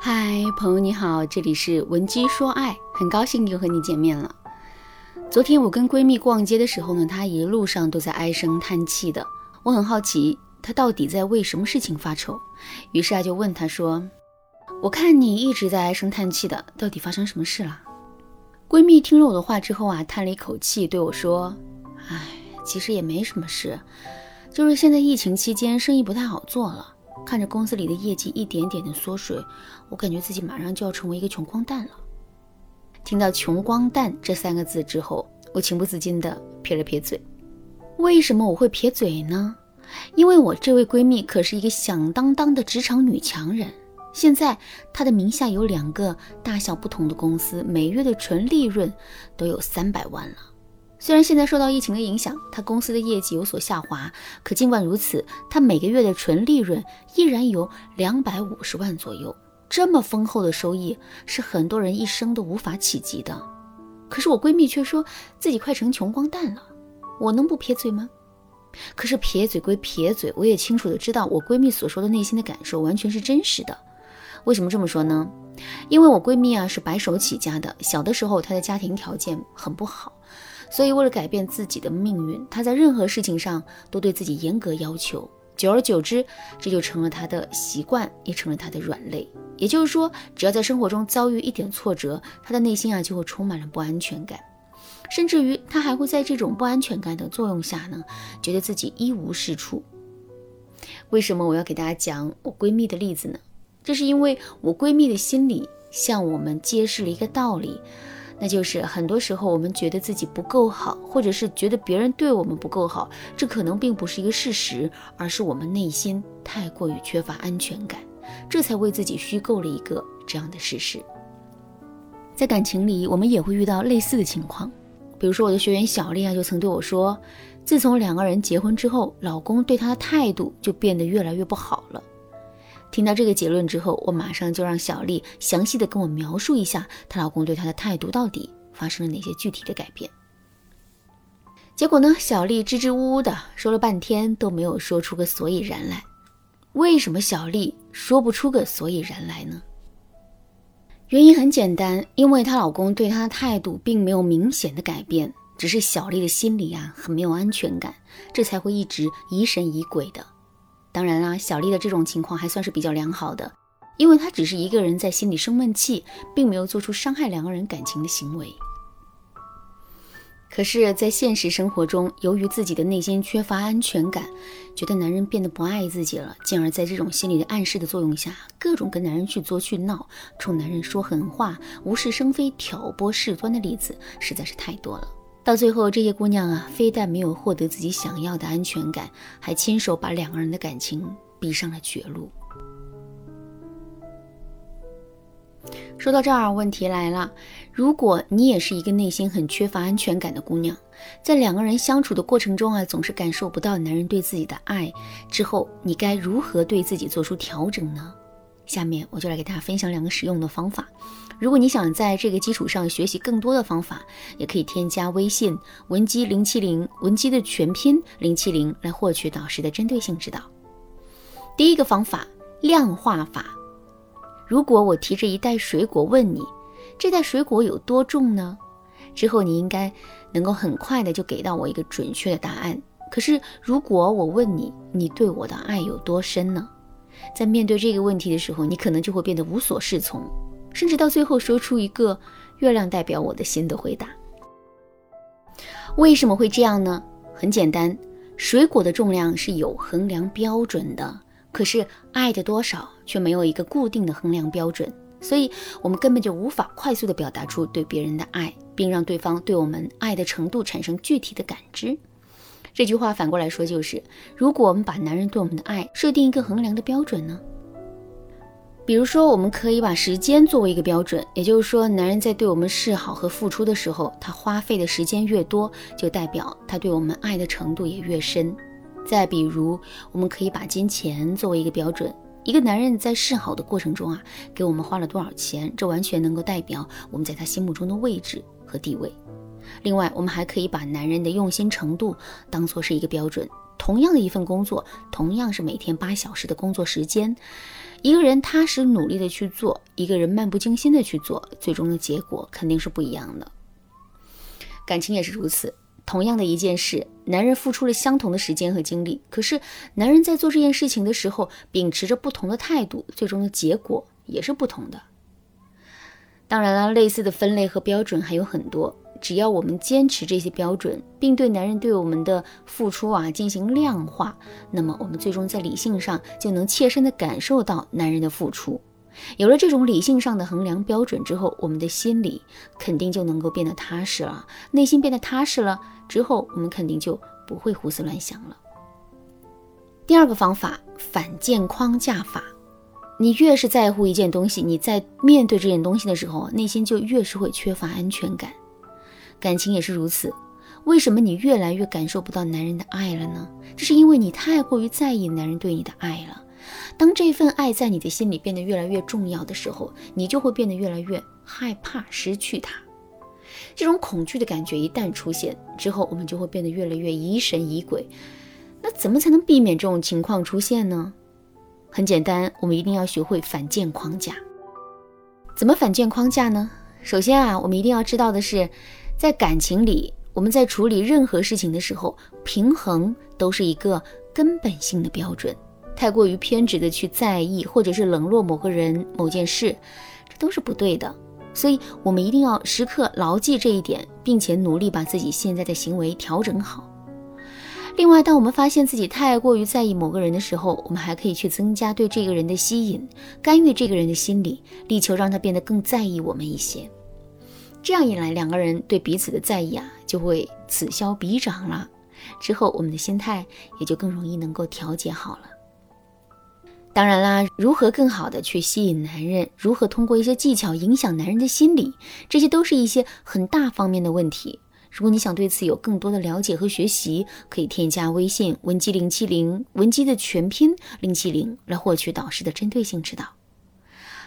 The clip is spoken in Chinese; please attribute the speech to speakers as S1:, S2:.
S1: 嗨，朋友你好，这里是文姬说爱，很高兴又和你见面了。昨天我跟闺蜜逛街的时候呢，她一路上都在唉声叹气的，我很好奇她到底在为什么事情发愁，于是啊就问她说：“我看你一直在唉声叹气的，到底发生什么事了？”闺蜜听了我的话之后啊，叹了一口气对我说：“唉，其实也没什么事，就是现在疫情期间生意不太好做了。”看着公司里的业绩一点点的缩水，我感觉自己马上就要成为一个穷光蛋了。听到“穷光蛋”这三个字之后，我情不自禁地撇了撇嘴。为什么我会撇嘴呢？因为我这位闺蜜可是一个响当当的职场女强人，现在她的名下有两个大小不同的公司，每月的纯利润都有三百万了。虽然现在受到疫情的影响，他公司的业绩有所下滑，可尽管如此，他每个月的纯利润依然有两百五十万左右。这么丰厚的收益，是很多人一生都无法企及的。可是我闺蜜却说自己快成穷光蛋了，我能不撇嘴吗？可是撇嘴归撇嘴，我也清楚的知道我闺蜜所说的内心的感受完全是真实的。为什么这么说呢？因为我闺蜜啊是白手起家的，小的时候她的家庭条件很不好。所以，为了改变自己的命运，她在任何事情上都对自己严格要求。久而久之，这就成了她的习惯，也成了她的软肋。也就是说，只要在生活中遭遇一点挫折，她的内心啊就会充满了不安全感，甚至于她还会在这种不安全感的作用下呢，觉得自己一无是处。为什么我要给大家讲我闺蜜的例子呢？这是因为我闺蜜的心里向我们揭示了一个道理。那就是很多时候我们觉得自己不够好，或者是觉得别人对我们不够好，这可能并不是一个事实，而是我们内心太过于缺乏安全感，这才为自己虚构了一个这样的事实。在感情里，我们也会遇到类似的情况，比如说我的学员小丽啊，就曾对我说，自从两个人结婚之后，老公对她的态度就变得越来越不好了。听到这个结论之后，我马上就让小丽详细的跟我描述一下她老公对她的态度到底发生了哪些具体的改变。结果呢，小丽支支吾吾的说了半天都没有说出个所以然来。为什么小丽说不出个所以然来呢？原因很简单，因为她老公对她的态度并没有明显的改变，只是小丽的心里啊很没有安全感，这才会一直疑神疑鬼的。当然啦，小丽的这种情况还算是比较良好的，因为她只是一个人在心里生闷气，并没有做出伤害两个人感情的行为。可是，在现实生活中，由于自己的内心缺乏安全感，觉得男人变得不爱自己了，进而在这种心理的暗示的作用下，各种跟男人去作去闹，冲男人说狠话，无事生非、挑拨事端的例子实在是太多了。到最后，这些姑娘啊，非但没有获得自己想要的安全感，还亲手把两个人的感情逼上了绝路。说到这儿，问题来了：如果你也是一个内心很缺乏安全感的姑娘，在两个人相处的过程中啊，总是感受不到男人对自己的爱，之后你该如何对自己做出调整呢？下面我就来给大家分享两个实用的方法。如果你想在这个基础上学习更多的方法，也可以添加微信文姬零七零，文姬的全拼零七零来获取导师的针对性指导。第一个方法，量化法。如果我提着一袋水果问你，这袋水果有多重呢？之后你应该能够很快的就给到我一个准确的答案。可是如果我问你，你对我的爱有多深呢？在面对这个问题的时候，你可能就会变得无所适从，甚至到最后说出一个“月亮代表我的心”的回答。为什么会这样呢？很简单，水果的重量是有衡量标准的，可是爱的多少却没有一个固定的衡量标准，所以我们根本就无法快速的表达出对别人的爱，并让对方对我们爱的程度产生具体的感知。这句话反过来说就是：如果我们把男人对我们的爱设定一个衡量的标准呢？比如说，我们可以把时间作为一个标准，也就是说，男人在对我们示好和付出的时候，他花费的时间越多，就代表他对我们爱的程度也越深。再比如，我们可以把金钱作为一个标准，一个男人在示好的过程中啊，给我们花了多少钱，这完全能够代表我们在他心目中的位置和地位。另外，我们还可以把男人的用心程度当做是一个标准，同样的一份工作，同样是每天八小时的工作时间，一个人踏实努力的去做，一个人漫不经心的去做，最终的结果肯定是不一样的。感情也是如此，同样的一件事，男人付出了相同的时间和精力，可是男人在做这件事情的时候，秉持着不同的态度，最终的结果也是不同的。当然了，类似的分类和标准还有很多。只要我们坚持这些标准，并对男人对我们的付出啊进行量化，那么我们最终在理性上就能切身的感受到男人的付出。有了这种理性上的衡量标准之后，我们的心里肯定就能够变得踏实了。内心变得踏实了之后，我们肯定就不会胡思乱想了。第二个方法，反建框架法。你越是在乎一件东西，你在面对这件东西的时候，内心就越是会缺乏安全感。感情也是如此，为什么你越来越感受不到男人的爱了呢？这是因为你太过于在意男人对你的爱了。当这份爱在你的心里变得越来越重要的时候，你就会变得越来越害怕失去他。这种恐惧的感觉一旦出现之后，我们就会变得越来越疑神疑鬼。那怎么才能避免这种情况出现呢？很简单，我们一定要学会反建框架。怎么反建框架呢？首先啊，我们一定要知道的是。在感情里，我们在处理任何事情的时候，平衡都是一个根本性的标准。太过于偏执的去在意，或者是冷落某个人、某件事，这都是不对的。所以，我们一定要时刻牢记这一点，并且努力把自己现在的行为调整好。另外，当我们发现自己太过于在意某个人的时候，我们还可以去增加对这个人的吸引，干预这个人的心理，力求让他变得更在意我们一些。这样一来，两个人对彼此的在意啊，就会此消彼长了。之后，我们的心态也就更容易能够调节好了。当然啦，如何更好的去吸引男人，如何通过一些技巧影响男人的心理，这些都是一些很大方面的问题。如果你想对此有更多的了解和学习，可以添加微信文姬零七零，文姬的全拼零七零，来获取导师的针对性指导。